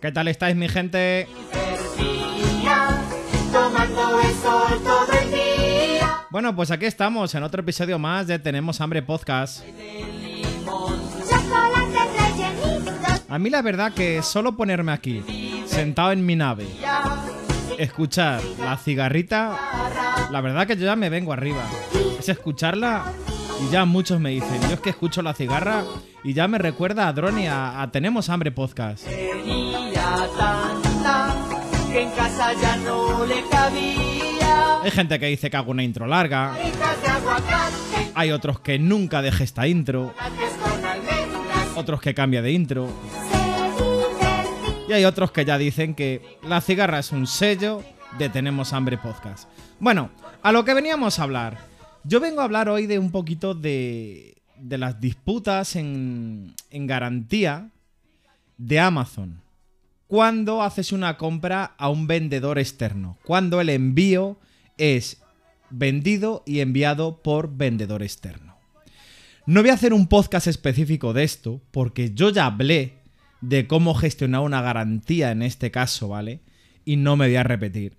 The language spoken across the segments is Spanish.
¿Qué tal estáis, mi gente? Bueno, pues aquí estamos en otro episodio más de Tenemos Hambre Podcast. A mí la verdad que solo ponerme aquí, sentado en mi nave, escuchar la cigarrita, la verdad que yo ya me vengo arriba. Es escucharla y ya muchos me dicen, yo es que escucho la cigarra y ya me recuerda a Droni a, a Tenemos Hambre Podcast. Tenía tanta que en casa ya no le cabía. Hay gente que dice que hago una intro larga, hay otros que nunca deje esta intro, otros que cambia de intro. Y hay otros que ya dicen que la cigarra es un sello de Tenemos Hambre Podcast. Bueno, a lo que veníamos a hablar. Yo vengo a hablar hoy de un poquito de, de las disputas en, en garantía de Amazon. Cuando haces una compra a un vendedor externo. Cuando el envío es vendido y enviado por vendedor externo. No voy a hacer un podcast específico de esto, porque yo ya hablé de cómo gestionar una garantía en este caso, ¿vale? Y no me voy a repetir.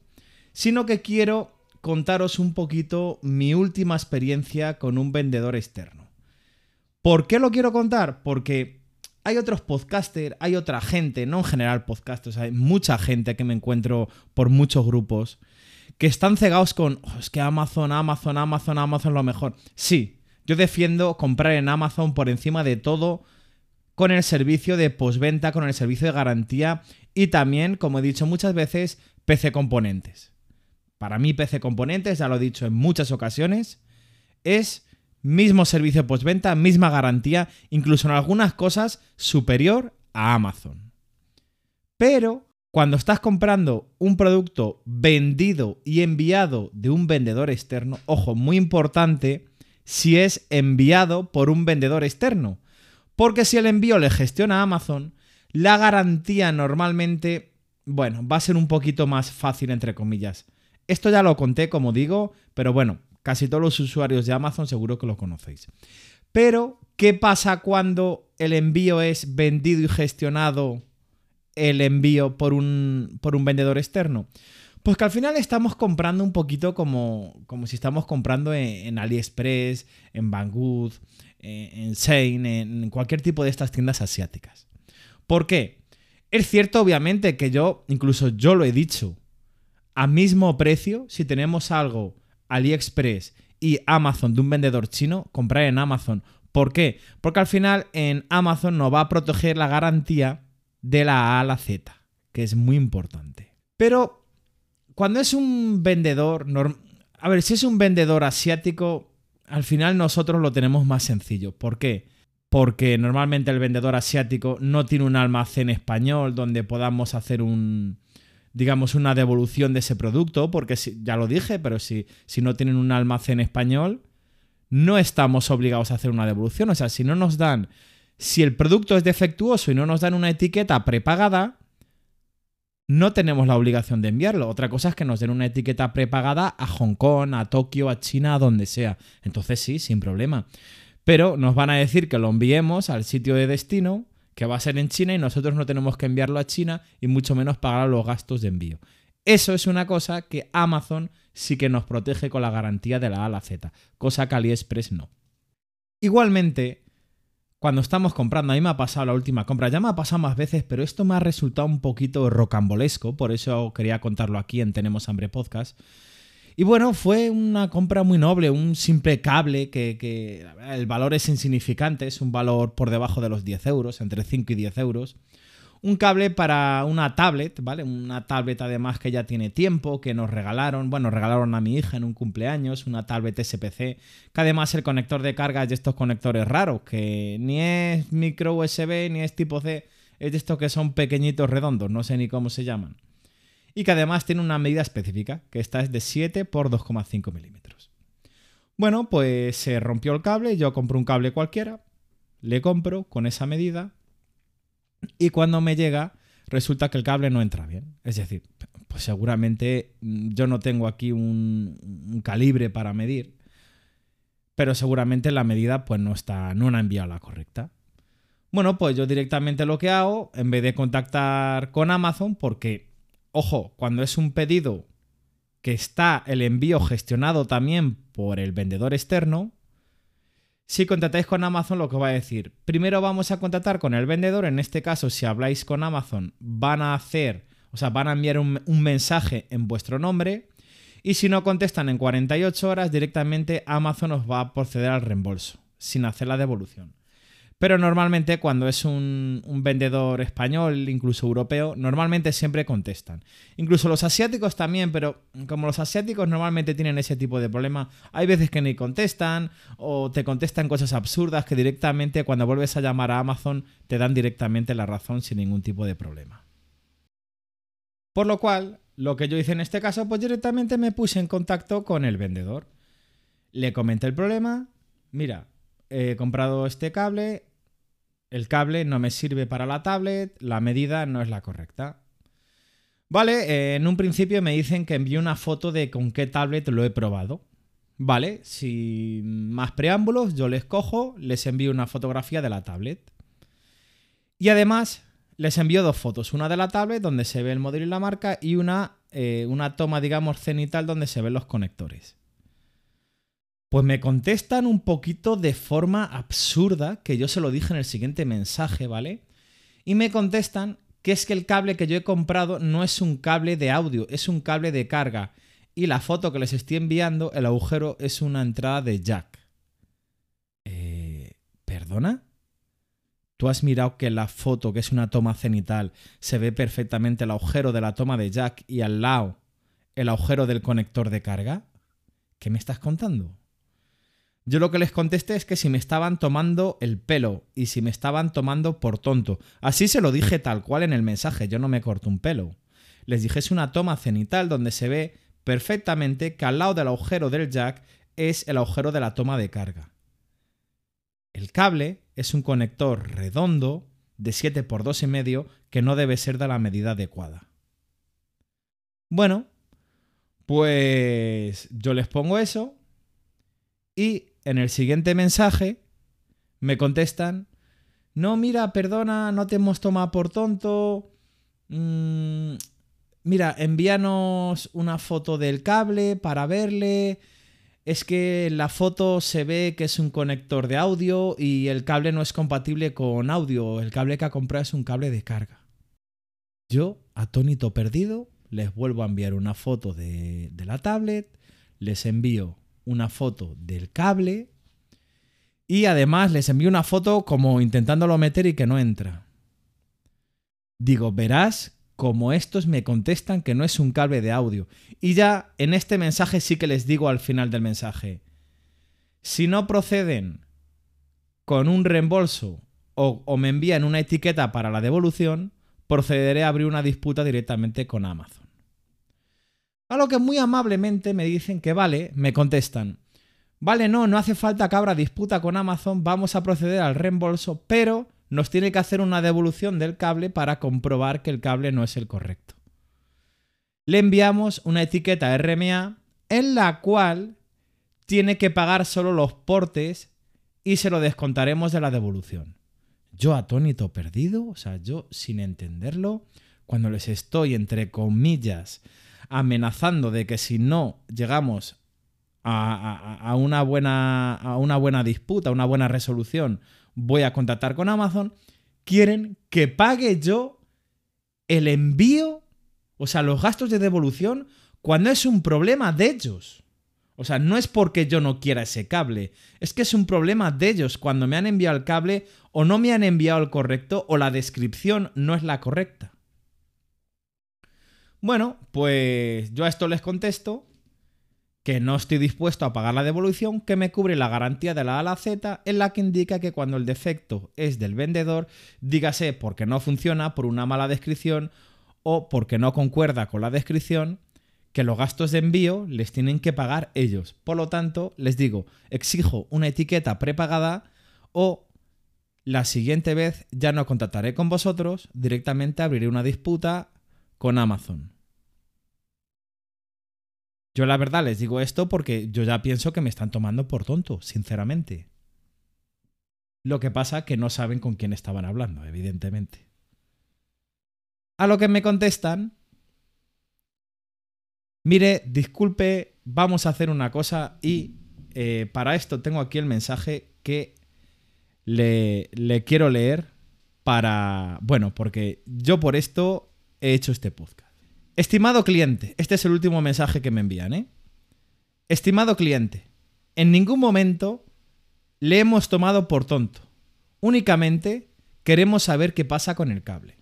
Sino que quiero contaros un poquito mi última experiencia con un vendedor externo. ¿Por qué lo quiero contar? Porque hay otros podcasters, hay otra gente, no en general podcasters, hay mucha gente que me encuentro por muchos grupos que están cegados con, "Oh, es que Amazon, Amazon, Amazon, Amazon lo mejor. Sí, yo defiendo comprar en Amazon por encima de todo con el servicio de postventa, con el servicio de garantía y también, como he dicho muchas veces, PC Componentes. Para mí PC Componentes, ya lo he dicho en muchas ocasiones, es mismo servicio postventa, misma garantía, incluso en algunas cosas superior a Amazon. Pero cuando estás comprando un producto vendido y enviado de un vendedor externo, ojo, muy importante, si es enviado por un vendedor externo. Porque si el envío le gestiona Amazon, la garantía normalmente, bueno, va a ser un poquito más fácil, entre comillas. Esto ya lo conté, como digo, pero bueno, casi todos los usuarios de Amazon seguro que lo conocéis. Pero, ¿qué pasa cuando el envío es vendido y gestionado el envío por un, por un vendedor externo? Pues que al final estamos comprando un poquito como, como si estamos comprando en, AliExpress, en Banggood, en, en Shein, en cualquier tipo de estas tiendas asiáticas. ¿Por qué? Es cierto, obviamente, que yo, incluso yo lo he dicho, a mismo precio, si tenemos algo AliExpress y Amazon de un vendedor chino, comprar en Amazon. ¿Por qué? Porque al final en Amazon nos va a proteger la garantía de la A a la Z, que es muy importante. Pero cuando es un vendedor, a ver, si es un vendedor asiático, al final nosotros lo tenemos más sencillo. ¿Por qué? Porque normalmente el vendedor asiático no tiene un almacén español donde podamos hacer un, digamos, una devolución de ese producto, porque ya lo dije, pero si, si no tienen un almacén español, no estamos obligados a hacer una devolución. O sea, si no nos dan, si el producto es defectuoso y no nos dan una etiqueta prepagada, no tenemos la obligación de enviarlo. Otra cosa es que nos den una etiqueta prepagada a Hong Kong, a Tokio, a China, a donde sea. Entonces sí, sin problema. Pero nos van a decir que lo enviemos al sitio de destino, que va a ser en China, y nosotros no tenemos que enviarlo a China y mucho menos pagar los gastos de envío. Eso es una cosa que Amazon sí que nos protege con la garantía de la A a la Z, cosa que AliExpress no. Igualmente, cuando estamos comprando, a mí me ha pasado la última compra, ya me ha pasado más veces, pero esto me ha resultado un poquito rocambolesco, por eso quería contarlo aquí en Tenemos Hambre Podcast. Y bueno, fue una compra muy noble, un simple cable que, el valor es insignificante, es un valor por debajo de los 10 euros, entre 5 y 10 euros. Un cable para una tablet, ¿vale? Una tablet además que ya tiene tiempo, que nos regalaron, bueno, regalaron a mi hija en un cumpleaños, una tablet SPC, que además el conector de carga es de estos conectores raros, que ni es micro USB ni es tipo C, es de estos que son pequeñitos redondos, no sé ni cómo se llaman. Y que además tiene una medida específica, que esta es de 7 por 2,5 milímetros. Bueno, pues se rompió el cable, yo compro un cable cualquiera, le compro con esa medida y cuando me llega resulta que el cable no entra bien. Es decir, pues seguramente mm, yo no tengo aquí un, calibre para medir, pero seguramente la medida pues no está, no ha enviado la correcta. Bueno, pues yo directamente lo que hago, en vez de contactar con Amazon, porque, ojo, cuando es un pedido que está el envío gestionado también por el vendedor externo, si contactáis con Amazon, lo que va a decir, primero vamos a contactar con el vendedor, en este caso, si habláis con Amazon, van a hacer, o sea, van a enviar un, un mensaje en vuestro nombre, y si no contestan en 48 horas, directamente Amazon os va a proceder al reembolso, sin hacer la devolución. Pero normalmente cuando es un, vendedor español, incluso europeo, normalmente siempre contestan. Incluso los asiáticos también, pero como los asiáticos normalmente tienen ese tipo de problema, hay veces que ni contestan o te contestan cosas absurdas que directamente cuando vuelves a llamar a Amazon te dan directamente la razón sin ningún tipo de problema. Por lo cual, lo que yo hice en este caso, pues directamente me puse en contacto con el vendedor. Le comenté el problema. Mira, he comprado este cable, el cable no me sirve para la tablet, la medida no es la correcta. Vale, eh, en un principio me dicen que envíe una foto de con qué tablet lo he probado. Vale, sin más preámbulos, yo les cojo, les envío una fotografía de la tablet. Y además les envío dos fotos, una de la tablet donde se ve el modelo y la marca y una, eh, una toma, digamos, cenital donde se ven los conectores. Pues me contestan un poquito de forma absurda, que yo se lo dije en el siguiente mensaje, ¿vale? Y me contestan que es que el cable que yo he comprado no es un cable de audio, es un cable de carga. Y la foto que les estoy enviando, el agujero es una entrada de jack. Eh, ¿Perdona? ¿Tú has mirado que la foto, que es una toma cenital, se ve perfectamente el agujero de la toma de jack y al lado el agujero del conector de carga? ¿Qué me estás contando? Yo lo que les contesté es que si me estaban tomando el pelo y si me estaban tomando por tonto. Así se lo dije tal cual en el mensaje, yo no me corto un pelo. Les dije es una toma cenital donde se ve perfectamente que al lado del agujero del jack es el agujero de la toma de carga. El cable es un conector redondo de 7 por 2,5 que no debe ser de la medida adecuada. Bueno, pues yo les pongo eso y en el siguiente mensaje me contestan, no, mira, perdona, no te hemos tomado por tonto. Mm, mira, envíanos una foto del cable para verle. Es que en la foto se ve que es un conector de audio y el cable no es compatible con audio. El cable que ha comprado es un cable de carga. Yo, atónito perdido, les vuelvo a enviar una foto de, de la tablet, les envío una foto del cable y además les envío una foto como intentándolo meter y que no entra. Digo, verás como estos me contestan que no es un cable de audio. Y ya en este mensaje sí que les digo al final del mensaje, si no proceden con un reembolso o, o me envían una etiqueta para la devolución, procederé a abrir una disputa directamente con Amazon. A lo que muy amablemente me dicen que vale, me contestan. Vale, no, no hace falta que abra disputa con Amazon, vamos a proceder al reembolso, pero nos tiene que hacer una devolución del cable para comprobar que el cable no es el correcto. Le enviamos una etiqueta RMA en la cual tiene que pagar solo los portes y se lo descontaremos de la devolución. Yo atónito perdido, o sea, yo sin entenderlo, cuando les estoy entre comillas amenazando de que si no llegamos a, una, buena, a una buena disputa, una buena resolución, voy a contactar con Amazon, quieren que pague yo el envío, o sea, los gastos de devolución, cuando es un problema de ellos. O sea, no es porque yo no quiera ese cable, es que es un problema de ellos cuando me han enviado el cable o no me han enviado el correcto o la descripción no es la correcta. Bueno, pues yo a esto les contesto que no estoy dispuesto a pagar la devolución que me cubre la garantía de la A a la Z en la que indica que cuando el defecto es del vendedor, dígase porque no funciona por una mala descripción o porque no concuerda con la descripción, que los gastos de envío les tienen que pagar ellos. Por lo tanto, les digo, exijo una etiqueta prepagada o la siguiente vez ya no contactaré con vosotros, directamente abriré una disputa con Amazon. Yo la verdad les digo esto porque yo ya pienso que me están tomando por tonto, sinceramente. Lo que pasa que no saben con quién estaban hablando, evidentemente. A lo que me contestan, mire, disculpe, vamos a hacer una cosa y eh, para esto tengo aquí el mensaje que le, le quiero leer para... Bueno, porque yo por esto he hecho este podcast. Estimado cliente, este es el último mensaje que me envían, ¿eh? Estimado cliente, en ningún momento le hemos tomado por tonto. Únicamente queremos saber qué pasa con el cable.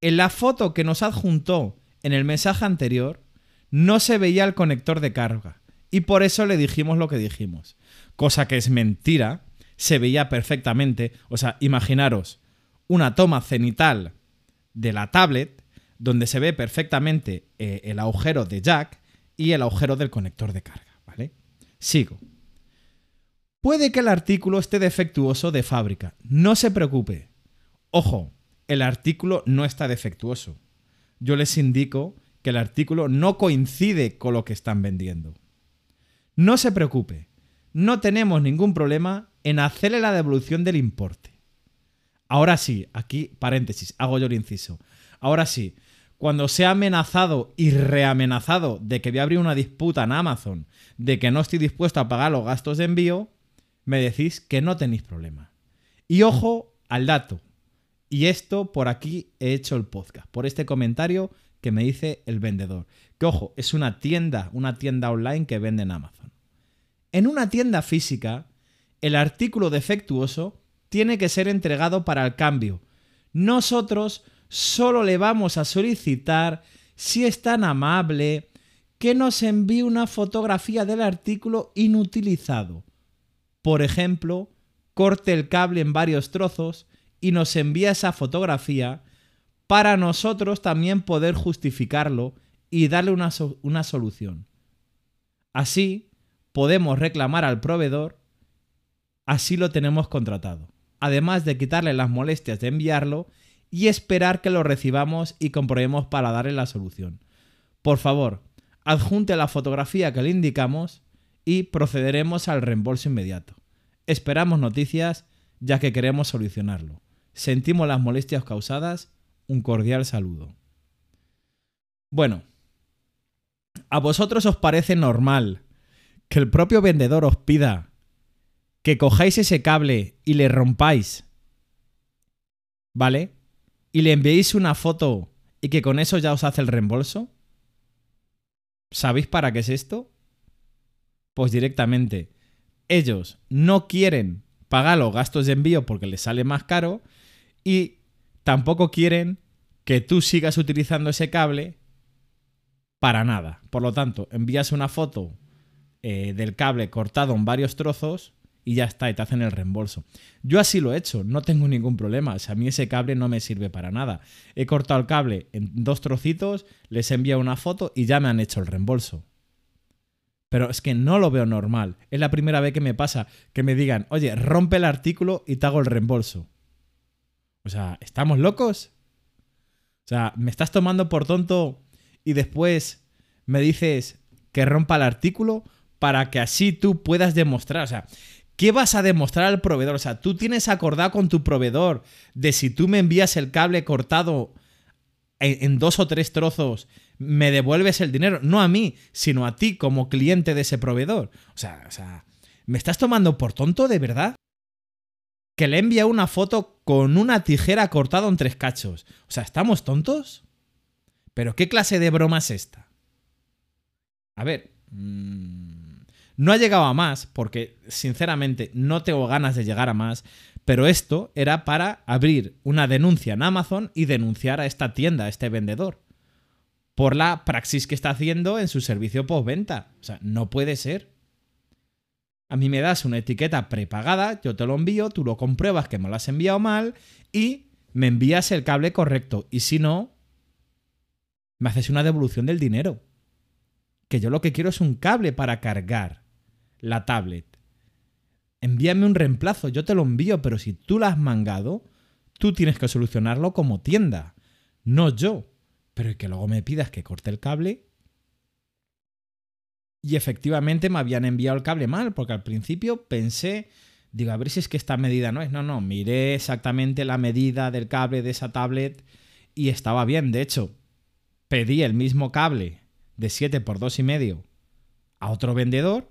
En la foto que nos adjuntó en el mensaje anterior no se veía el conector de carga y por eso le dijimos lo que dijimos. Cosa que es mentira, se veía perfectamente. O sea, imaginaros una toma cenital de la tablet donde se ve perfectamente eh, el agujero de jack y el agujero del conector de carga, ¿vale? Sigo. Puede que el artículo esté defectuoso de fábrica. No se preocupe. Ojo, el artículo no está defectuoso. Yo les indico que el artículo no coincide con lo que están vendiendo. No se preocupe. No tenemos ningún problema en hacerle la devolución del importe. Ahora sí, aquí paréntesis, hago yo el inciso. Ahora sí, cuando se ha amenazado y reamenazado de que voy a abrir una disputa en Amazon, de que no estoy dispuesto a pagar los gastos de envío, me decís que no tenéis problema. Y ojo al dato. Y esto por aquí he hecho el podcast, por este comentario que me dice el vendedor. Que ojo, es una tienda, una tienda online que vende en Amazon. En una tienda física, el artículo defectuoso tiene que ser entregado para el cambio. Nosotros solo le vamos a solicitar, si es tan amable, que nos envíe una fotografía del artículo inutilizado. Por ejemplo, corte el cable en varios trozos y nos envía esa fotografía para nosotros también poder justificarlo y darle una, una solución. Así podemos reclamar al proveedor, así lo tenemos contratado. Además de quitarle las molestias de enviarlo y esperar que lo recibamos y comprobemos para darle la solución. Por favor, adjunte la fotografía que le indicamos y procederemos al reembolso inmediato. Esperamos noticias ya que queremos solucionarlo. Sentimos las molestias causadas. Un cordial saludo. Bueno, ¿a vosotros os parece normal que el propio vendedor os pida que cojáis ese cable y le rompáis? ¿Vale? Y le enviéis una foto y que con eso ya os hace el reembolso? ¿Sabéis para qué es esto? Pues directamente, ellos no quieren pagar los gastos de envío porque les sale más caro y tampoco quieren que tú sigas utilizando ese cable para nada. Por lo tanto, envías una foto eh, del cable cortado en varios trozos y ya está, y te hacen el reembolso. Yo así lo he hecho, no tengo ningún problema. O sea, a mí ese cable no me sirve para nada. He cortado el cable en dos trocitos, les envío una foto y ya me han hecho el reembolso. Pero es que no lo veo normal. Es la primera vez que me pasa que me digan, oye, rompe el artículo y te hago el reembolso. O sea, ¿estamos locos? O sea, ¿me estás tomando por tonto y después me dices que rompa el artículo para que así tú puedas demostrar? O sea, ¿qué vas a demostrar al proveedor? O sea, tú tienes acordado con tu proveedor de si tú me envías el cable cortado en, dos o tres trozos, me devuelves el dinero. No a mí, sino a ti como cliente de ese proveedor. O sea, o sea, ¿me estás tomando por tonto de verdad? que le envía una foto con una tijera cortada en tres cachos. O sea, ¿estamos tontos? ¿Pero qué clase de broma es esta? A ver, mm, no ha llegado a más, porque sinceramente no tengo ganas de llegar a más, pero esto era para abrir una denuncia en Amazon y denunciar a esta tienda, a este vendedor. por la praxis que está haciendo en su servicio postventa. O sea, no puede ser. A mí me das una etiqueta prepagada, yo te lo envío, tú lo compruebas que me lo has enviado mal y me envías el cable correcto. Y si no, me haces una devolución del dinero. Que yo lo que quiero es un cable para cargar la tablet. Envíame un reemplazo, yo te lo envío, pero si tú la has mangado, tú tienes que solucionarlo como tienda, no yo. Pero que luego me pidas que corte el cable. Y efectivamente me habían enviado el cable mal, porque al principio pensé, digo, a ver si es que esta medida no es. No, no, miré exactamente la medida del cable de esa tablet y estaba bien. De hecho, pedí el mismo cable de 7 por 2 y medio a otro vendedor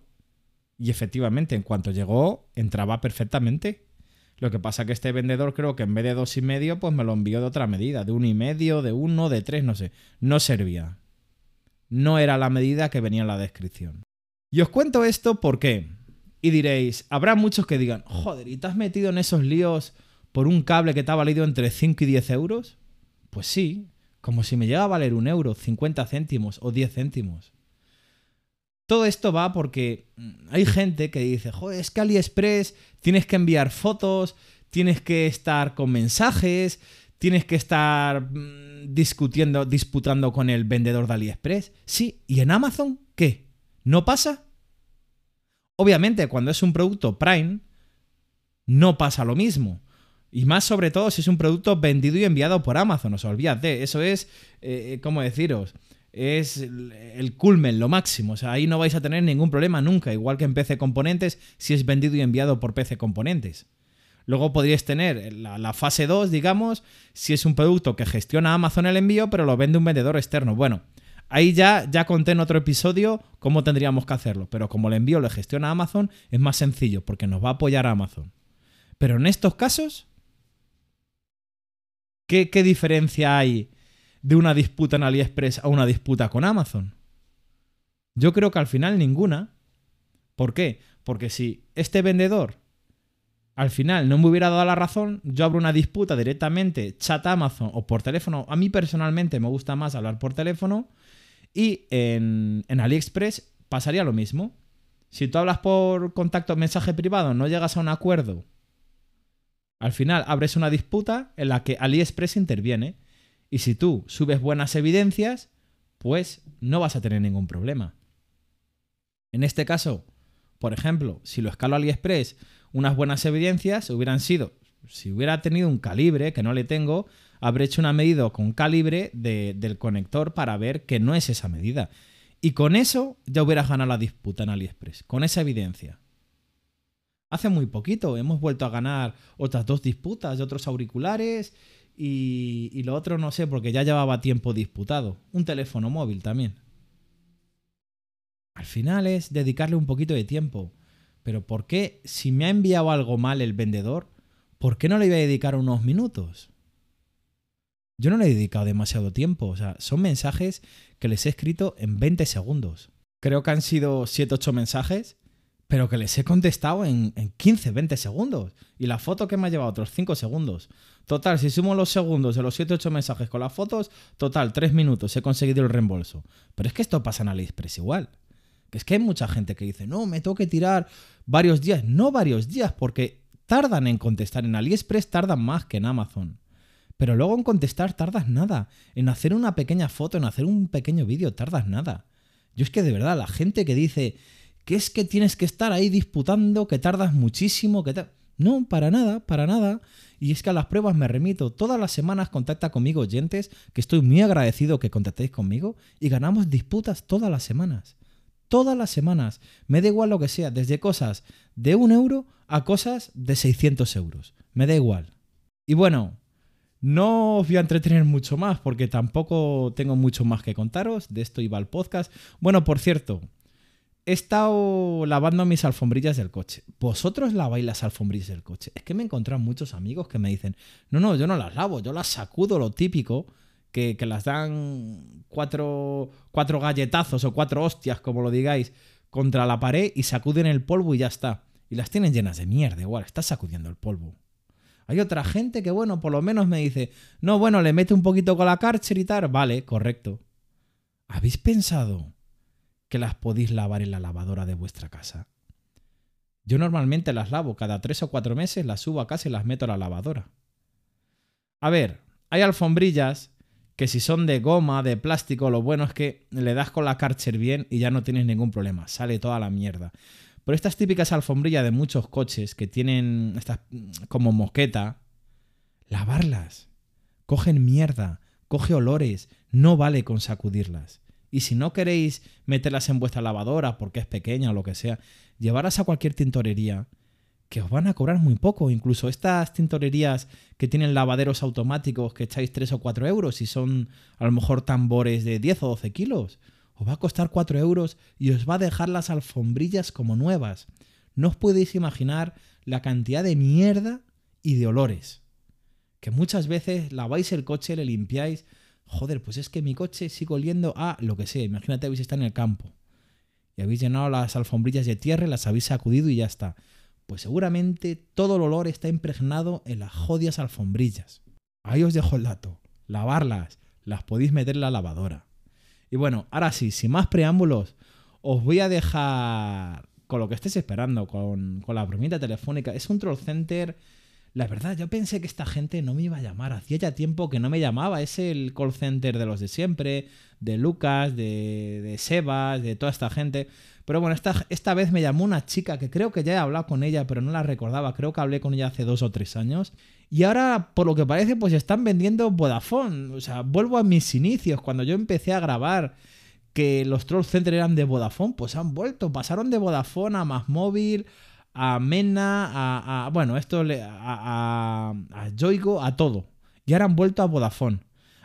y efectivamente en cuanto llegó entraba perfectamente. Lo que pasa que este vendedor creo que en vez de dos y medio pues me lo envió de otra medida, de uno y medio, de uno, de tres, no sé. No servía. No era la medida que venía en la descripción. Y os cuento esto porque, y diréis, habrá muchos que digan, joder, ¿y te has metido en esos líos por un cable que te ha valido entre 5 y 10 euros? Pues sí, como si me llega a valer un euro, 50 céntimos o 10 céntimos. Todo esto va porque mm, hay gente que dice, joder, es que AliExpress tienes que enviar fotos, tienes que estar con mensajes, tienes que estar mm, discutiendo, disputando con el vendedor de AliExpress. Sí, ¿y en Amazon qué? ¿No pasa? Obviamente, cuando es un producto Prime, no pasa lo mismo. Y más sobre todo si es un producto vendido y enviado por Amazon, os olvídate. Eso es, eh, ¿cómo deciros? Es el, culmen, lo máximo. O sea, ahí no vais a tener ningún problema nunca. Igual que en PC Componentes, si es vendido y enviado por PC Componentes. Luego podríais tener la, fase 2, digamos, si es un producto que gestiona Amazon el envío, pero lo vende un vendedor externo. Bueno, ahí ya, ya conté en otro episodio cómo tendríamos que hacerlo. Pero como el envío lo gestiona Amazon, es más sencillo, porque nos va a apoyar Amazon. Pero en estos casos, ¿Qué, ¿Qué, diferencia hay de una disputa en AliExpress a una disputa con Amazon? Yo creo que al final ninguna. ¿Por qué? Porque si este vendedor al final no me hubiera dado la razón, yo abro una disputa directamente, chat Amazon o por teléfono. A mí personalmente me gusta más hablar por teléfono. Y en, en AliExpress pasaría lo mismo. Si tú hablas por contacto, mensaje privado, no llegas a un acuerdo al final abres una disputa en la que AliExpress interviene y si tú subes buenas evidencias, pues no vas a tener ningún problema. En este caso, por ejemplo, si lo escalo a AliExpress, unas buenas evidencias hubieran sido, si hubiera tenido un calibre, que no le tengo, habré hecho una medida con calibre de, del conector para ver que no es esa medida. Y con eso ya hubieras ganado la disputa en AliExpress, con esa evidencia. Hace muy poquito hemos vuelto a ganar otras dos disputas de otros auriculares y, lo otro no sé porque ya llevaba tiempo disputado. Un teléfono móvil también. Al final es dedicarle un poquito de tiempo. Pero ¿por qué si me ha enviado algo mal el vendedor, ¿por qué no le iba a dedicar unos minutos? Yo no le he dedicado demasiado tiempo. O sea, son mensajes que les he escrito en 20 segundos. Creo que han sido 7-8 mensajes pero que les he contestado en, en, 15, 20 segundos. Y la foto que me ha llevado otros 5 segundos. Total, si sumo los segundos de los 7, 8 mensajes con las fotos, total, 3 minutos he conseguido el reembolso. Pero es que esto pasa en AliExpress igual. Que es que hay mucha gente que dice, no, me tengo que tirar varios días. No varios días, porque tardan en contestar. En AliExpress tardan más que en Amazon. Pero luego en contestar tardas nada. En hacer una pequeña foto, en hacer un pequeño vídeo, tardas nada. Yo es que de verdad, la gente que dice que es que tienes que estar ahí disputando, que tardas muchísimo, que No, para nada, para nada. Y es que a las pruebas me remito. Todas las semanas contacta conmigo oyentes, que estoy muy agradecido que contactéis conmigo, y ganamos disputas todas las semanas. Todas las semanas. Me da igual lo que sea, desde cosas de un euro a cosas de 600 euros. Me da igual. Y bueno, no os voy a entretener mucho más porque tampoco tengo mucho más que contaros. De esto iba el podcast. Bueno, por cierto, he estado lavando mis alfombrillas del coche. ¿Vosotros laváis las alfombrillas del coche? Es que me he encontrado muchos amigos que me dicen, no, no, yo no las lavo, yo las sacudo lo típico, que, que las dan cuatro, cuatro galletazos o cuatro hostias, como lo digáis, contra la pared y sacuden el polvo y ya está. Y las tienen llenas de mierda, igual, estás sacudiendo el polvo. Hay otra gente que, bueno, por lo menos me dice, no, bueno, le mete un poquito con la Karcher y tal, vale, correcto. ¿Habéis pensado que las podéis lavar en la lavadora de vuestra casa? Yo normalmente las lavo cada tres o cuatro meses, las subo a casa y las meto a la lavadora. A ver, hay alfombrillas que si son de goma, de plástico, lo bueno es que le das con la Karcher bien y ya no tienes ningún problema, sale toda la mierda. Pero estas típicas alfombrillas de muchos coches que tienen estas como moqueta, lavarlas. Cogen mierda, coge olores, no vale con sacudirlas. Y si no queréis meterlas en vuestra lavadora porque es pequeña o lo que sea, llevarlas a cualquier tintorería que os van a cobrar muy poco. Incluso estas tintorerías que tienen lavaderos automáticos que echáis 3 o 4 euros y son a lo mejor tambores de 10 o 12 kilos, os va a costar 4 euros y os va a dejar las alfombrillas como nuevas. No os podéis imaginar la cantidad de mierda y de olores. Que muchas veces laváis el coche, le limpiáis. Joder, pues es que mi coche sigue oliendo a lo que sea. Imagínate, habéis estado en el campo y habéis llenado las alfombrillas de tierra, las habéis sacudido y ya está. Pues seguramente todo el olor está impregnado en las jodias alfombrillas. Ahí os dejo el dato. Lavarlas, las podéis meter en la lavadora. Y bueno, ahora sí, sin más preámbulos, os voy a dejar con lo que estéis esperando, con, con la bromita telefónica. Es un troll center. La verdad, yo pensé que esta gente no me iba a llamar. Hacía ya tiempo que no me llamaba. Es el call center de los de siempre, de Lucas, de, de Sebas, de toda esta gente. Pero bueno, esta, esta vez me llamó una chica que creo que ya he hablado con ella, pero no la recordaba. Creo que hablé con ella hace dos o tres años. Y ahora, por lo que parece, pues están vendiendo Vodafone. O sea, vuelvo a mis inicios, cuando yo empecé a grabar que los Troll Center eran de Vodafone, pues han vuelto. Pasaron de Vodafone a Más Móvil, a Mena, a, bueno, esto le- a, a, a Yoigo, a todo. Y ahora han vuelto a Vodafone.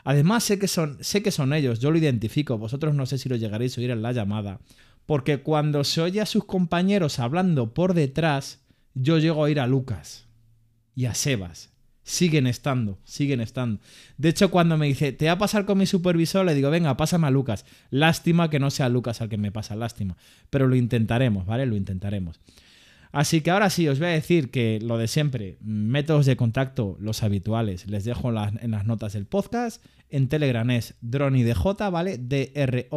Además, sé que, son, sé que son ellos, yo lo identifico. Vosotros no sé si lo llegaréis a oír en la llamada. Porque cuando se oye a sus compañeros hablando por detrás, yo llego a oír a Lucas y a Sebas. Siguen estando, siguen estando. De hecho, cuando me dice, te va a pasar con mi supervisor, le digo, venga, pásame a Lucas. Lástima que no sea Lucas al que me pasa, lástima. Pero lo intentaremos, ¿vale? Lo intentaremos. Así que ahora sí, os voy a decir que lo de siempre, métodos de contacto, los habituales, les dejo en las, notas del podcast. En Telegram es DronyDJ, ¿vale? D-R-O-N-Y-D-J.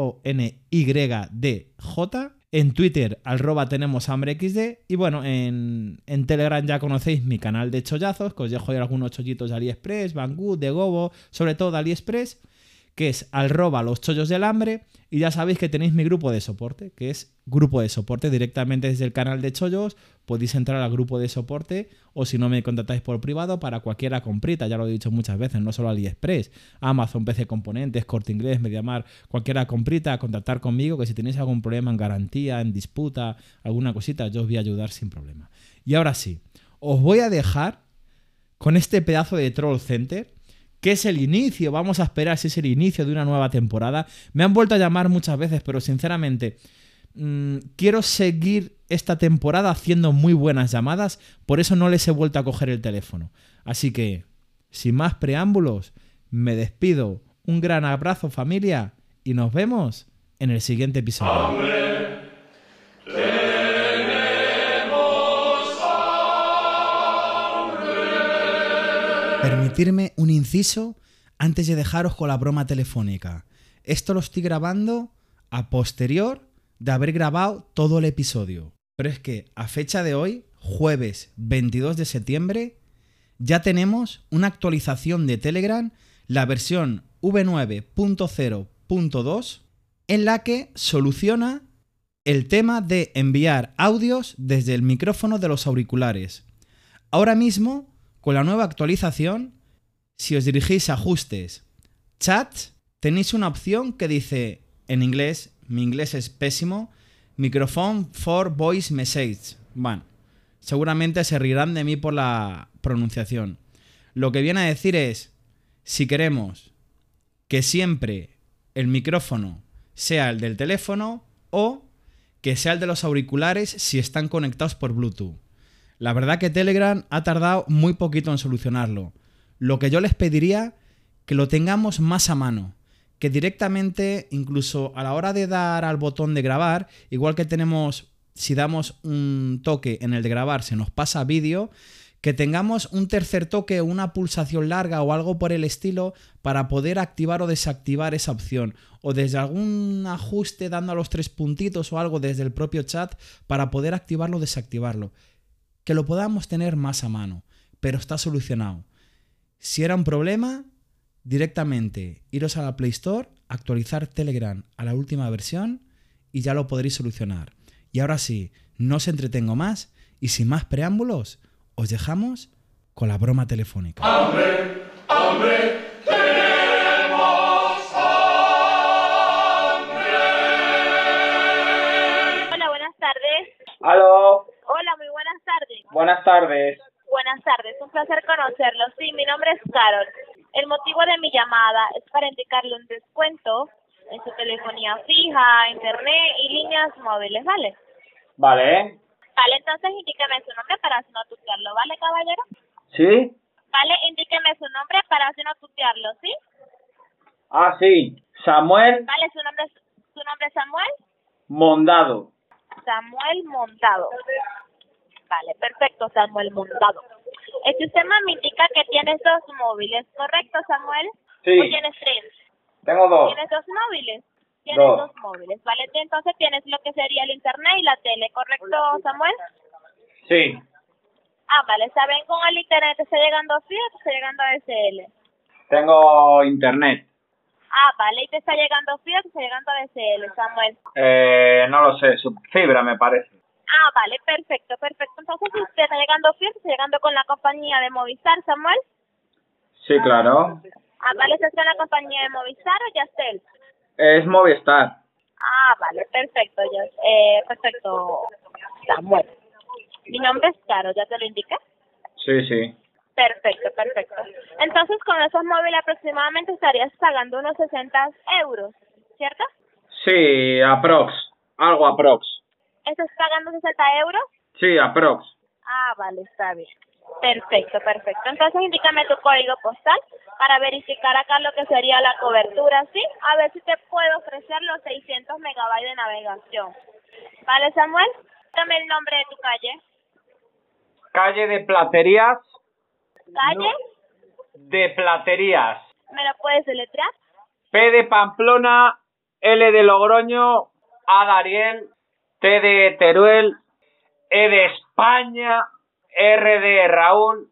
En Twitter, arroba tenemos hambre XD. Y bueno, en, en Telegram ya conocéis mi canal de chollazos, que os dejo ahí algunos chollitos de AliExpress, Banggood, de Gobo, sobre todo de AliExpress, que es arroba los chollos del hambre. Y ya sabéis que tenéis mi grupo de soporte, que es grupo de soporte directamente desde el canal de chollos. Podéis entrar al grupo de soporte o si no me contactáis por privado para cualquiera comprita, ya lo he dicho muchas veces, no solo AliExpress, Amazon, PC Componentes, Corte Inglés, Mediamar, cualquiera comprita, contactar conmigo que si tenéis algún problema en garantía, en disputa, alguna cosita, yo os voy a ayudar sin problema. Y ahora sí, os voy a dejar con este pedazo de Troll Center que es el inicio, vamos a esperar si es el inicio de una nueva temporada. Me han vuelto a llamar muchas veces, pero sinceramente mm, quiero seguir esta temporada haciendo muy buenas llamadas, por eso no les he vuelto a coger el teléfono. Así que, sin más preámbulos, me despido. Un gran abrazo familia y nos vemos en el siguiente episodio. Permitirme un inciso antes de dejaros con la broma telefónica. Esto lo estoy grabando a posterior de haber grabado todo el episodio. Pero es que a fecha de hoy, jueves 22 de septiembre, ya tenemos una actualización de Telegram, la versión v9.0.2, en la que soluciona el tema de enviar audios desde el micrófono de los auriculares. Ahora mismo, con la nueva actualización, si os dirigís a ajustes, chat, tenéis una opción que dice en inglés, mi inglés es pésimo, microphone for voice message. Bueno, seguramente se rirán de mí por la pronunciación. Lo que viene a decir es, si queremos que siempre el micrófono sea el del teléfono o que sea el de los auriculares si están conectados por Bluetooth. La verdad que Telegram ha tardado muy poquito en solucionarlo. Lo que yo les pediría que lo tengamos más a mano, que directamente, incluso a la hora de dar al botón de grabar, igual que tenemos, si damos un toque en el de grabar, se nos pasa vídeo, que tengamos un tercer toque una pulsación larga o algo por el estilo para poder activar o desactivar esa opción. O desde algún ajuste dando a los tres puntitos o algo desde el propio chat para poder activarlo o desactivarlo. Que lo podamos tener más a mano. Pero está solucionado. Si era un problema, directamente iros a la Play Store, actualizar Telegram a la última versión y ya lo podréis solucionar. Y ahora sí, no os entretengo más y sin más preámbulos, os dejamos con la broma telefónica. Tardes. buenas tardes. Buenas tardes, un placer conocerlo. Sí, mi nombre es Carol. El motivo de mi llamada es para indicarle un descuento en su telefonía fija, internet y líneas móviles, ¿vale? Vale, Vale, entonces indíqueme su nombre para así no tutearlo, ¿vale, caballero? ¿sí? Vale, indíqueme su nombre para así no tutearlo, ¿sí? Ah, sí. Samuel Vale, su nombre es, su nombre es Samuel. Mondado. Samuel Montado. Vale, perfecto, Samuel Montado. El sistema me indica que tienes dos móviles, ¿correcto, Samuel? Sí. ¿O tienes tres? Tengo dos. ¿Tienes dos móviles? Tienes Dos. dos móviles, ¿vale? Entonces tienes lo que sería el internet y la tele, ¿correcto, Samuel? Sí. Ah, vale, ¿saben con el internet te está llegando a FIA o te está llegando a DSL? Tengo internet. Ah, vale, ¿y te está llegando a FIA o te está llegando a DSL, Samuel? Eh, no lo sé, fibra me parece. Ah, vale, perfecto, perfecto. Entonces, si usted está llegando FIA, está llegando con la compañía de Movistar, Samuel. Sí, claro. Ah, vale, ¿estás con la compañía de Movistar o Yastel? Es Movistar. Ah, vale, perfecto, ya, eh, perfecto, Samuel. Mi nombre es Caro, ¿ya te lo indiqué? Sí, sí. Perfecto, perfecto. Entonces, con esos móviles aproximadamente estarías pagando unos 60 euros, ¿cierto? Sí, aprox. Algo aprox. ¿Estás pagando 60 euros? Sí, aprox. Ah, vale, está bien. Perfecto, perfecto. Entonces, indícame tu código postal para verificar acá lo que sería la cobertura, ¿sí? A ver si te puedo ofrecer los 600 megabytes de navegación. ¿Vale, Samuel? Dame el nombre de tu calle. Calle de Platerías. ¿Calle? De Platerías. ¿Me lo puedes deletrear? P de Pamplona, L de Logroño, A de Ariel, T de Teruel, E de España, R de Raúl,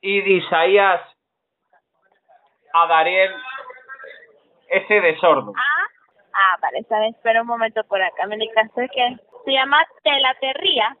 I de Isaías, A de Ariel, S de Sordo. Ah, ah, vale, bien. Espera un momento por acá. Me indicaste que se llama Telaterría.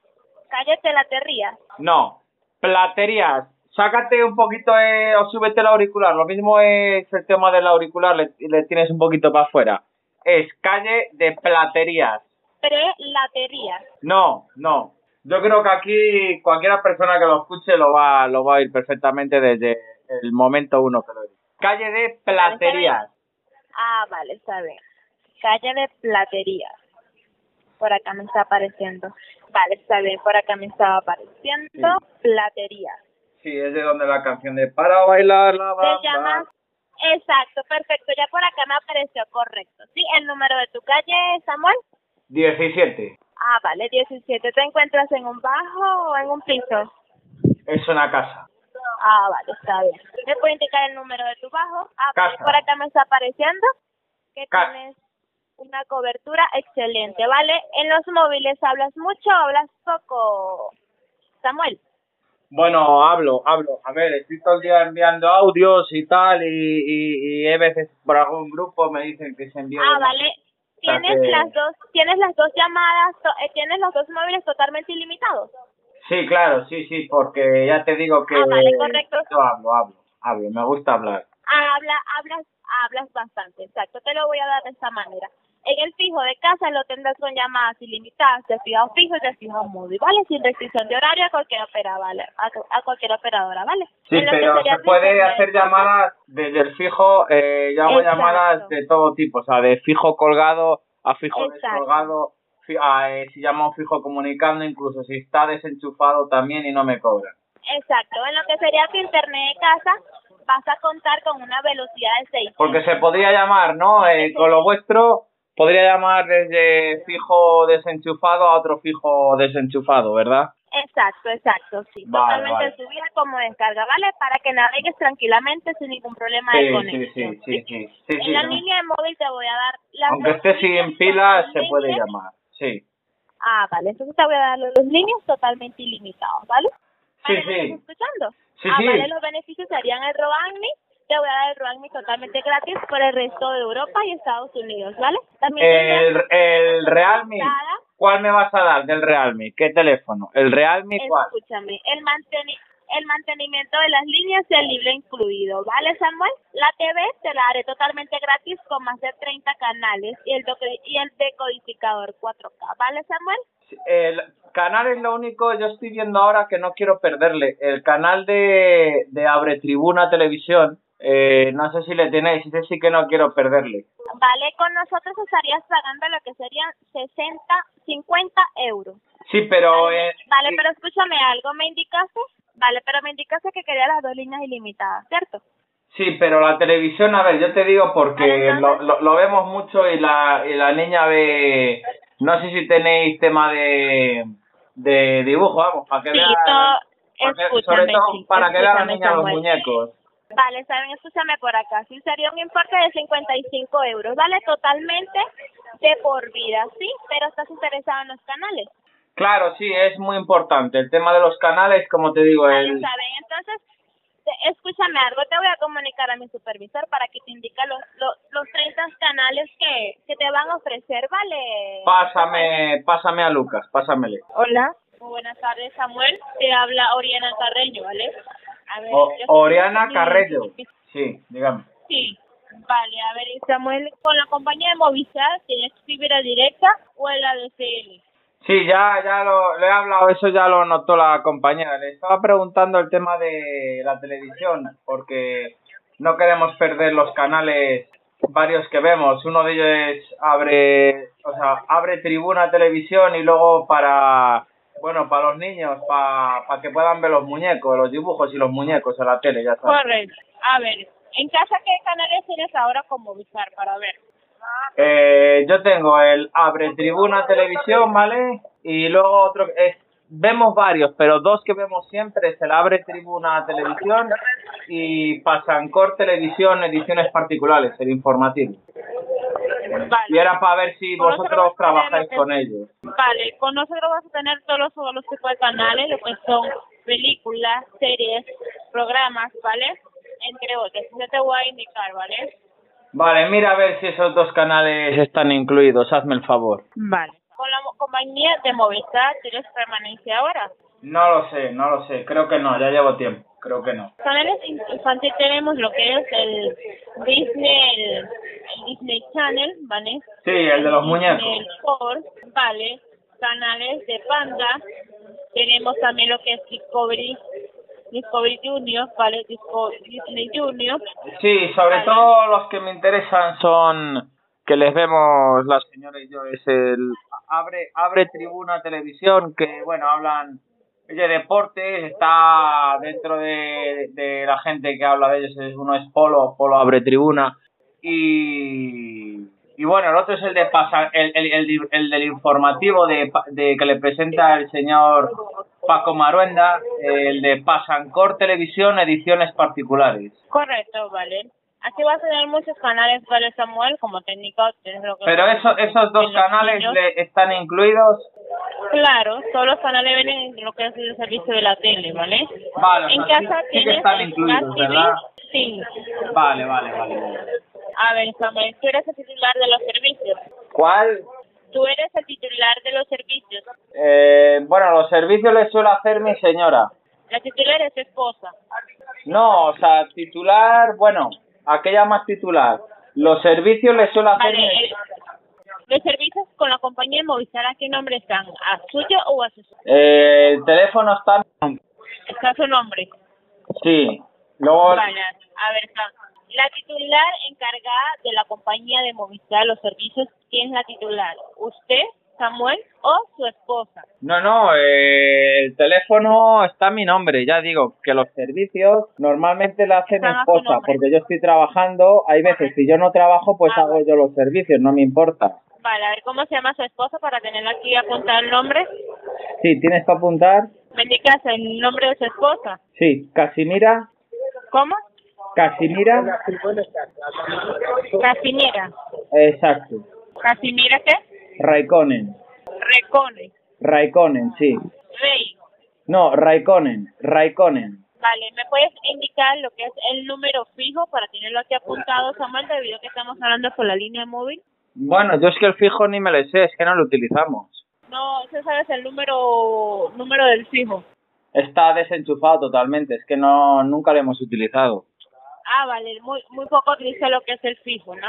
Calle Telaterría. No, Platerías. Sácate un poquito eh, o súbete el auricular. Lo mismo es el tema del auricular, le, le tienes un poquito para afuera. Es calle de Platerías. Prelatería. No, no. Yo creo que aquí cualquier persona que lo escuche lo va, lo va a oír perfectamente desde el momento uno que lo. Calle de Platerías. Ah, vale, está bien. Calle de Platería. Por acá me está apareciendo. Vale, está bien. Por acá me estaba apareciendo Platería. Sí, es de donde la canción de Para bailar la Te bamba. llamas. Exacto, perfecto. Ya por acá me apareció correcto. ¿Sí? El número de tu calle, Samuel. 17. Ah, vale, 17. ¿Te encuentras en un bajo o en un piso? Es una casa. Ah, vale, está bien. ¿Me puede indicar el número de tu bajo? Ah, vale, Casa. por acá me está apareciendo que Ca- tienes una cobertura excelente, ¿vale? En los móviles hablas mucho o hablas poco, Samuel. Bueno, hablo, hablo. A ver, estoy todo el día enviando audios y tal, y, y, y a veces por algún grupo me dicen que se envía. Ah, vale. Tienes que- las dos, tienes las dos llamadas, eh, tienes los dos móviles totalmente ilimitados. Sí, claro, sí, sí, porque ya te digo que Ah, vale, correcto. yo hablo, hablo, hablo, me gusta hablar. Habla, hablas, hablas bastante, exacto. Te lo voy a dar de esta manera. En el fijo de casa lo tendrás con llamadas ilimitadas, de fijo fijo y de fijo móvil, ¿vale? Sin restricción de horario a cualquier opera, ¿vale? A, a cualquier operadora, ¿vale? Sí, pero se puede hacer llamadas desde el fijo, eh, yo hago Exacto. llamadas de todo tipo, o sea, de fijo colgado a fijo Exacto. descolgado, a, eh, si llamo fijo comunicando, incluso si está desenchufado también y no me cobran. Exacto, en lo que sería tu internet de casa vas a contar con una velocidad de 6. Porque se podría llamar, ¿no? Eh, con lo vuestro, podría llamar desde fijo desenchufado a otro fijo desenchufado, ¿verdad? Exacto, exacto, sí. Vale, Totalmente vale. subida como descarga, ¿vale? Para que navegues tranquilamente sin ningún problema de Sí, sí, conexión. sí, sí, sí, sí, En la línea de móvil te voy a dar las Aunque esté sin pilas, se puede llamar. Sí. Ah, vale. Entonces te voy a dar los líneas totalmente ilimitados, ¿vale? Sí, Vale, ¿me sí. estás escuchando? Sí, ah, sí. vale, los beneficios serían el roaming. Te voy a dar el roaming totalmente gratis por el resto de Europa y Estados Unidos, ¿vale? También El, Realme. ¿Cuál me vas a dar del Realme? ¿Qué teléfono? ¿El Realme cuál? Escúchame, el, manteni el mantenimiento de las líneas y el libre incluido, ¿vale, Samuel? La TV te la haré totalmente gratis con más de 30 canales y el, y el decodificador 4K, ¿vale, Samuel? El canal es lo único, yo estoy viendo ahora que no quiero perderle. El canal de, de Abre Tribuna Televisión, eh, no sé si le tenéis, ese sí que no quiero perderle. Vale, con nosotros estarías pagando lo que serían 60, 50 euros. Sí, pero... eh, Vale, sí, pero escúchame algo, ¿me indicaste? Vale, pero me indicaste que quería las dos líneas ilimitadas, ¿cierto? Sí, pero la televisión, a ver, yo te digo porque Vale, lo, lo, lo vemos mucho y la, y la niña ve... No sé si tenéis tema de, de dibujo, vamos, para que Sí, vea... para que- sobre todo para que vea la escúchame, niña los muñecos. Vale, saben, escúchame por acá. Sí, sería un importe de 55 euros, ¿vale? Totalmente de por vida, ¿sí? Pero estás interesado en los canales. Claro, sí, es muy importante. El tema de los canales, como te digo, Vale, el... saben. Entonces, te- escúchame algo. Te voy a comunicar a mi supervisor para que te indique los, los, los 30 canales que, que te van a ofrecer, ¿vale? Pásame, pásame a Lucas, pásamele. Hola. Muy buenas tardes, Samuel. Te habla Oriana Carreño, ¿vale? A ver, O- yo soy- Oriana Carrello. Sí, dígame. Sí. Vale, a ver, Samuel, con la compañía de Movistar, ¿tienes fibra directa o el ADSL? Sí, ya, ya lo, le he hablado, eso ya lo notó la compañera. Le estaba preguntando el tema de la televisión, porque no queremos perder los canales varios que vemos. Uno de ellos es abre, o sea, abre tribuna televisión y luego para, bueno, para los niños, para, para que puedan ver los muñecos, los dibujos y los muñecos en la tele, ya está. Correcto. A ver, ¿en casa qué canales tienes ahora con Movistar para ver? Eh, yo tengo el Abre Tribuna Televisión, ¿vale? Y luego otro, es, vemos varios, pero dos que vemos siempre es el Abre Tribuna Televisión y Pasancor Televisión Ediciones Particulares, el informativo. Vale. Y era para ver si vosotros tener trabajáis con ellos. Vale, con nosotros vas a tener todos los, todos los tipos de canales, lo que son películas, series, programas, ¿vale? Entre otros. Yo te voy a indicar, ¿vale? Vale, mira a ver si esos dos canales están incluidos, hazme el favor. Vale. Con la compañía de Movistar, ¿tienes permanencia ahora? No lo sé, no lo sé, creo que no, ya llevo tiempo, creo que no. canales in- infantil tenemos lo que es el Disney, el, el Disney Channel, ¿vale? Sí, el de los muñecos. Sport, ¿vale? Canales de Panda, tenemos también lo que es Discovery, Discovery Junior, ¿vale? Disney Junior, Sí, sobre Vale. todo los que me interesan son que les vemos la señora y yo es el abre abre tribuna televisión que bueno hablan de deportes está dentro de, la gente que habla de ellos uno es Polo Polo abre tribuna y y bueno el otro es el de pasa el, el, el, el del informativo de, de que le presenta el señor Paco Maruenda el de Pasancor Televisión ediciones particulares correcto, ¿vale? Aquí vas a tener muchos canales, ¿vale, Samuel? Como técnico, tienes lo que Pero eso, esos dos canales le están incluidos. Claro, todos los canales vienen en lo que es el servicio de la tele, ¿vale? Vale, o en sí- casa sí que están incluidos. ¿verdad? Sí. Vale, vale, vale. A ver, Samuel, tú eres el titular de los servicios. ¿Cuál? Tú eres el titular de los servicios. Eh, bueno, los servicios les suele hacer mi señora. La titular es esposa. No, o sea, titular, bueno, aquella más titular. Los servicios les suele hacer Vale, el- los servicios con la compañía de Movistar, ¿a qué nombre están? ¿A suyo o a su Eh, el teléfono está... Está su nombre. Sí. Luego... Vale, a ver. La titular encargada de la compañía de Movistar, los servicios, ¿quién es la titular? ¿Usted, Samuel o su esposa? No, no, eh, el teléfono está a mi nombre, ya digo, que los servicios normalmente lo hace mi esposa, porque yo estoy trabajando, hay veces, si yo no trabajo, pues Ah, hago yo los servicios, no me importa. Vale, a ver cómo se llama su esposa para tenerla aquí apuntar el nombre. Sí, tienes que apuntar ¿Me indicas el nombre de su esposa? Sí, Casimira, ¿Cómo? Casimira, Casimira. exacto. ¿Casimira qué? Raikkonen, Recone. Raikkonen, sí. Rey. No, Raikkonen, Raikkonen. Vale, ¿me puedes indicar lo que es el número fijo para tenerlo aquí apuntado, Samuel, debido a que estamos hablando por la línea móvil? Bueno, yo es que el fijo ni me lo sé, es que no lo utilizamos. No, ¿se sabes el número número del fijo? Está desenchufado totalmente, es que no nunca lo hemos utilizado. Ah, vale, muy muy poco utiliza lo que es el fijo, ¿no?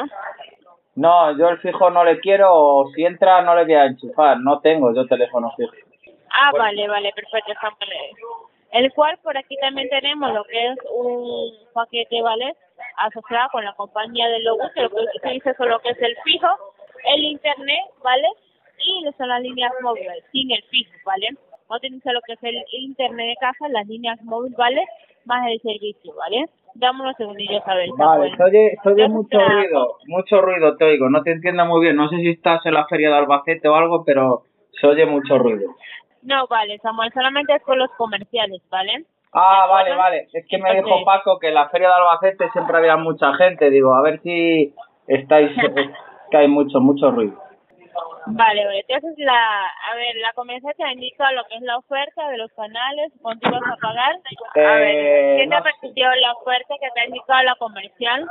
No, yo el fijo no le quiero, si entra no le voy a enchufar, no tengo yo teléfono fijo. Ah, vale, vale, perfecto, Samuel. El cual por aquí también tenemos lo que es un paquete, ¿vale? Asociado con la compañía de Logus, que lo que utiliza son lo que es el fijo, el internet, ¿vale? Y son las líneas móviles, sin el fijo, ¿vale? Utiliza lo que es el internet de casa, las líneas móviles, ¿vale? Más el servicio, ¿vale? Dame unos segundillos a ver. Vale, se oye, oye mucho ruido, mucho ruido te oigo, no te entiendo muy bien, no sé si estás en la feria de Albacete o algo, pero se oye mucho ruido. No, vale, Samuel, solamente es con los comerciales, ¿vale? Ah, ¿De vale, vale, es que me dijo Paco que en la feria de Albacete siempre había mucha gente, digo, a ver si estáis, es que hay mucho, mucho ruido. Vale, vale. Entonces, la, a ver, la comercial te indica lo que es la oferta de los canales, cuánto vas a pagar. A Eh, ver, ¿quién te no sé. permitió la oferta que te ha indicado la comercial?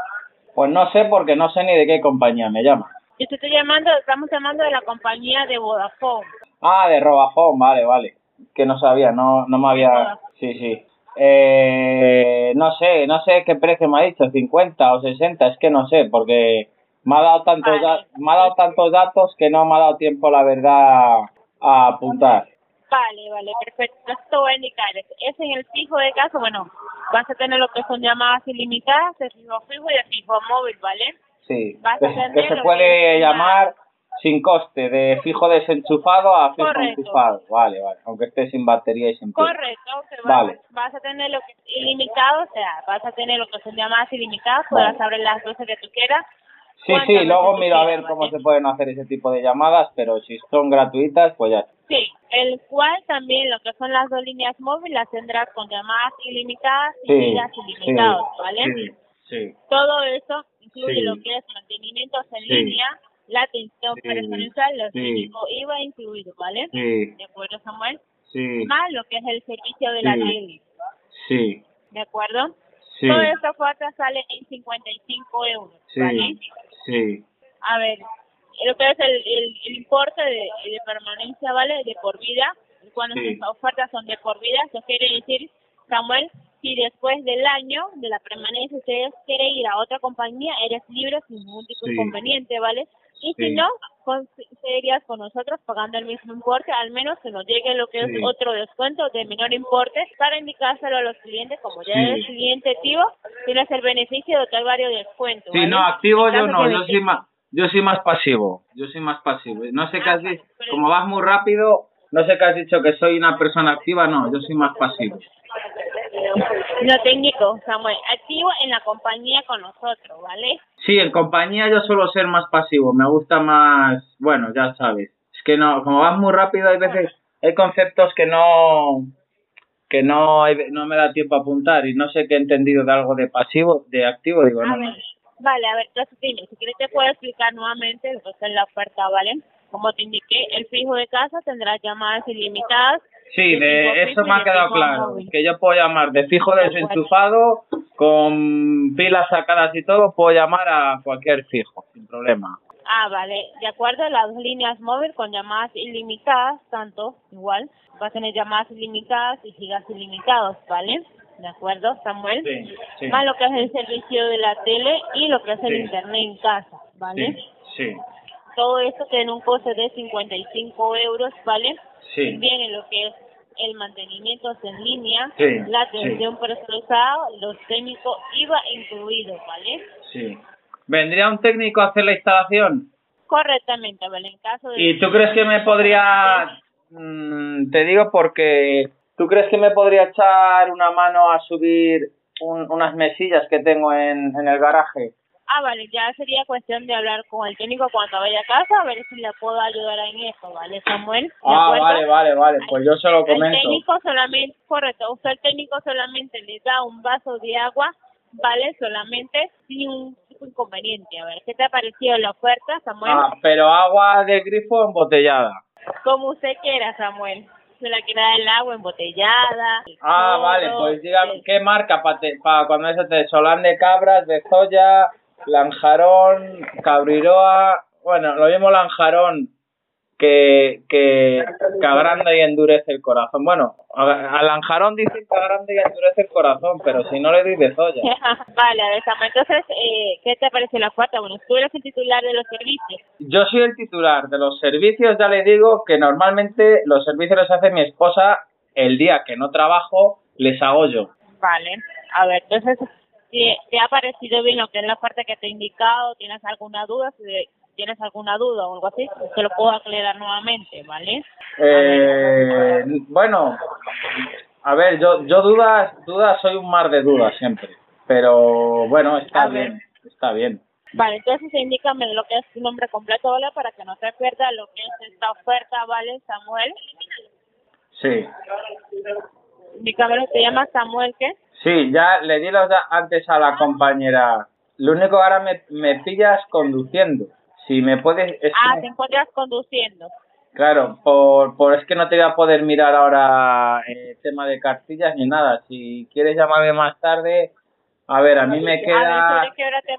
Pues no sé porque no sé ni de qué compañía me llama. Yo te estoy llamando, estamos llamando de la compañía de Vodafone. Ah, de Robafón, vale, vale. Que no sabía, no, no me había... Sí, sí. Eh, no sé, no sé qué precio me ha dicho, 50 o 60, es que no sé, porque me ha dado tantos, Vale. me ha dado tantos datos que no me ha dado tiempo, la verdad, a apuntar. Vale, vale, perfecto. Te voy a indicar. Es en el fijo de caso, bueno, vas a tener lo que son llamadas ilimitadas, de fijo fijo y de fijo móvil, ¿vale? Sí, Vas a que, se puede que llamar sin coste, de fijo desenchufado a fijo Correcto. enchufado. Vale, vale, aunque esté sin batería y sin. Correcto, vas, Vale. vas a tener lo que es ilimitado, o sea, vas a tener lo que son llamadas ilimitadas, podrás Vale. abrir las veces que tú quieras. Sí, sí, luego miro a ver cómo se pueden hacer ese tipo de llamadas, pero si son gratuitas, pues ya. Sí, el cual también lo que son las dos líneas móviles las tendrás con llamadas ilimitadas y Sí, gigas ilimitados, ¿vale? sí, sí. Todo eso incluye Sí. lo que es mantenimientos en Sí. línea, la atención Sí. personalizada, los Sí. típicos IVA incluido, ¿vale? Sí, ¿De acuerdo, Samuel? sí, Más lo que es el servicio de la Sí. tele, sí, ¿de acuerdo? Sí, Toda esta oferta sale en 55 euros, ¿vale? sí, sí, A ver, lo que es el, el, el importe de, de permanencia, ¿vale? De por vida. Cuando Sí. ofertas son de por vida, eso quiere decir, Samuel, si después del año de la permanencia ustedes quieren ir a otra compañía, eres libre sin ningún tipo de Sí. inconveniente, ¿vale? Y si Sí. no, con, seguirías con nosotros pagando el mismo importe, al menos que nos llegue lo que Sí. es otro descuento de menor importe para indicárselo a los clientes, como ya Sí. eres cliente activo, tienes el beneficio de otro varios descuentos. Sí, ¿vale? no, activo yo no, yo soy más, yo soy más pasivo, yo soy más pasivo. No sé qué has dicho, como vas muy rápido, no sé qué has dicho que soy una persona activa, no, yo soy más pasivo. No técnico, Samuel, activo en la compañía con nosotros, ¿vale? Sí, en compañía yo suelo ser más pasivo, me gusta más, bueno, ya sabes. Es que no, como vas muy rápido hay veces, hay conceptos que no, que no, no me da tiempo a apuntar y no sé qué he entendido de algo de pasivo, de activo, digo, A no. ver, vale, a ver, entonces dime, si quieres te puedo explicar nuevamente lo que es la oferta, ¿vale? Como te indiqué, el fijo de casa tendrá llamadas ilimitadas. Sí, de eso me ha quedado claro, móvil. que yo puedo llamar de fijo desenchufado, con pilas sacadas y todo, puedo llamar a cualquier fijo, sin problema. Ah, vale, de acuerdo, las líneas móviles con llamadas ilimitadas, tanto, igual, va a tener llamadas ilimitadas y gigas ilimitados, ¿vale? ¿De acuerdo, Samuel? Sí, sí. Más lo que es el servicio de la tele y lo que es el Sí. internet en casa, ¿vale? Sí, sí, Todo esto tiene un coste de 55 euros, ¿vale? sí. Viene lo que es el mantenimiento en línea, Sí, la atención personalizada, los técnicos IVA incluido, ¿vale? sí. ¿Vendría un técnico a hacer la instalación? Correctamente, ¿vale? En caso de... ¿Y tú crees que me podría, mm, te digo porque, ¿tú crees que me podría echar una mano a subir un- unas mesillas que tengo en, en el garaje? Ah, vale, ya sería cuestión de hablar con el técnico cuando vaya a casa, a ver si le puedo ayudar en eso, ¿vale, Samuel? ¿De Ah, acuerdo? vale, vale, vale. Pues yo se lo El comento. técnico solamente, correcto, usted el técnico solamente le da un vaso de agua, ¿vale? Solamente sin un inconveniente. A ver, ¿qué te ha parecido la oferta, Samuel? Ah, pero agua de grifo embotellada. Como usted quiera, Samuel. Se la quiera dar el agua embotellada. el Ah, cloro, vale, pues dígame, el- ¿qué marca para cuando eso te Solán de cabras, de Zoya, Lanjarón, Cabriroa, bueno, lo mismo Lanjarón que, que, que agranda y endurece el corazón. Bueno, a, a Lanjarón dicen que agranda y endurece el corazón, pero si no le doy de Zoya. vale, a ver, Samuel, entonces, eh, ¿qué te parece la oferta? Bueno, tú eres el titular de los servicios. Yo soy el titular de los servicios, ya le digo que normalmente los servicios los hace mi esposa el día que no trabajo, les hago yo. Vale, a ver, entonces, si te ha parecido bien lo que es la oferta que te he indicado, ¿tienes alguna duda? Si tienes alguna duda o algo así, te lo puedo aclarar nuevamente, ¿vale? Eh, bueno, a ver, yo, yo dudas, dudas, soy un mar de dudas siempre. Pero bueno, está A ver. bien, está bien. Vale, entonces indícame lo que es tu nombre completo, ¿vale? Para que no te pierdas lo que es esta oferta, ¿vale, Samuel? Sí, Indícame, lo que te llamas Samuel, ¿qué? Sí, ya le di los antes a la compañera. Lo único que ahora me, me pillas conduciendo. Si me puedes... es Ah, que- te encuentras conduciendo. Claro, por, por es que no te voy a poder mirar ahora el tema de cartillas ni nada. Si quieres llamarme más tarde, a ver, a mí me A ver, queda... ¿sobre qué hora te...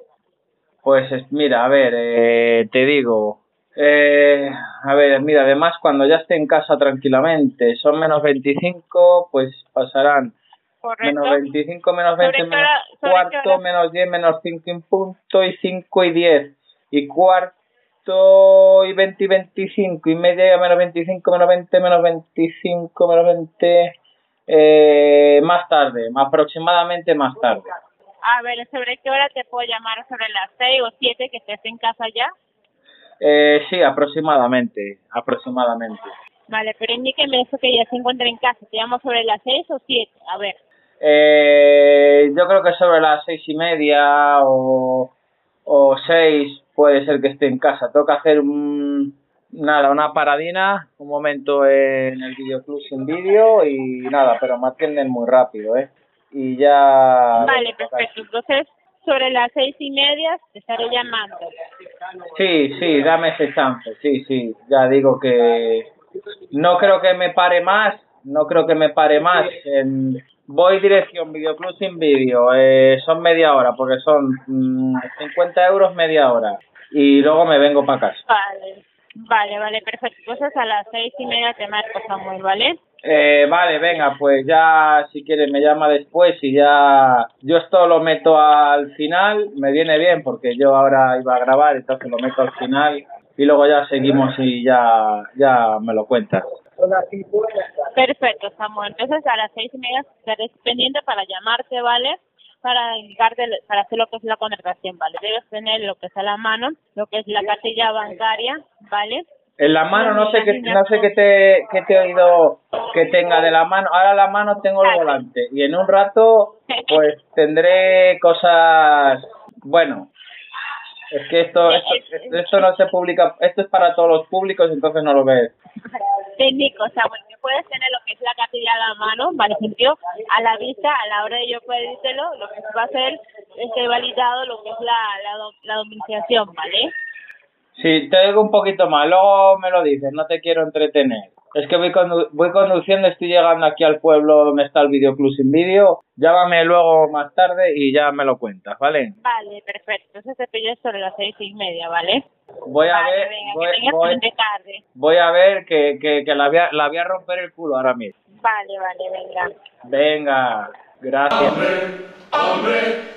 Pues es- mira, a ver, eh, te digo, eh, a ver, mira, además cuando ya esté en casa tranquilamente, son menos 25, pues pasarán Correcto. menos 25, menos 20, ¿Sobre qué menos hora- qué cuarto, menos 10, menos 5 y un punto, y 5 y 10, y cuarto, y 20 y 25, y media, menos 25, menos 20, menos 25, menos 20, eh, más tarde, aproximadamente más tarde. A ver, ¿sobre qué hora te puedo llamar? ¿Sobre las seis o siete que estés en casa ya? Eh, sí, aproximadamente, aproximadamente. Vale, pero indíqueme eso que ya se encuentra en casa. ¿Te llamo sobre las seis o siete? A ver. Eh, yo creo que sobre las seis y media o, o seis puede ser que esté en casa. Tengo que hacer un, nada, una paradina, un momento en el videoclub sin vídeo y nada, pero me atienden muy rápido, ¿eh? Y ya... Vale, perfecto. Entonces, sobre las seis y media te estaré llamando. Sí, sí, dame ese chance, sí, sí, ya digo que no creo que me pare más, no creo que me pare más. En, voy dirección videoclub sin vídeo, eh, son media hora, porque son mm, 50 euros media hora, y luego me vengo para casa. Vale. Vale, vale, perfecto. Entonces a las seis y media te marco, Samuel, ¿vale? Eh, vale, venga, pues ya si quieres me llama después y ya yo esto lo meto al final, me viene bien porque yo ahora iba a grabar, entonces lo meto al final y luego ya seguimos y ya, ya me lo cuentas. Perfecto, Samuel. Entonces a las seis y media estaré pendiente para llamarte, ¿vale? Para indicarte, para hacer lo que es la contratación, ¿vale? Debes tener lo que es a la mano, lo que es la cartilla bancaria, ¿vale? En la mano no sé qué no sé qué te qué te he oído que tenga de la mano. Ahora la mano tengo el volante y en un rato pues tendré cosas bueno. Es que esto esto, esto, esto no se publica, esto es para todos los públicos, entonces no lo ves. técnico, Samuel, que puedes tener lo que es la cartilla a la mano, ¿vale? Sentido, a la vista, a la hora de yo pedírtelo, lo que va a ser, esté validado lo que es la, la, la ¿vale? Sí, te oigo un poquito mal, luego me lo dices, no te quiero entretener. Es que voy, condu- voy conduciendo, estoy llegando aquí al pueblo donde está el videoclub sin vídeo. Llámame luego más tarde y ya me lo cuentas, ¿vale? Vale, perfecto. Entonces te pillo sobre las seis y media, ¿vale? Voy a vale, ver, venga, voy, que voy- tarde. voy a ver que, que, que la, voy a, la voy a romper el culo ahora mismo. Vale, vale, venga. Venga, gracias. Hombre, hombre,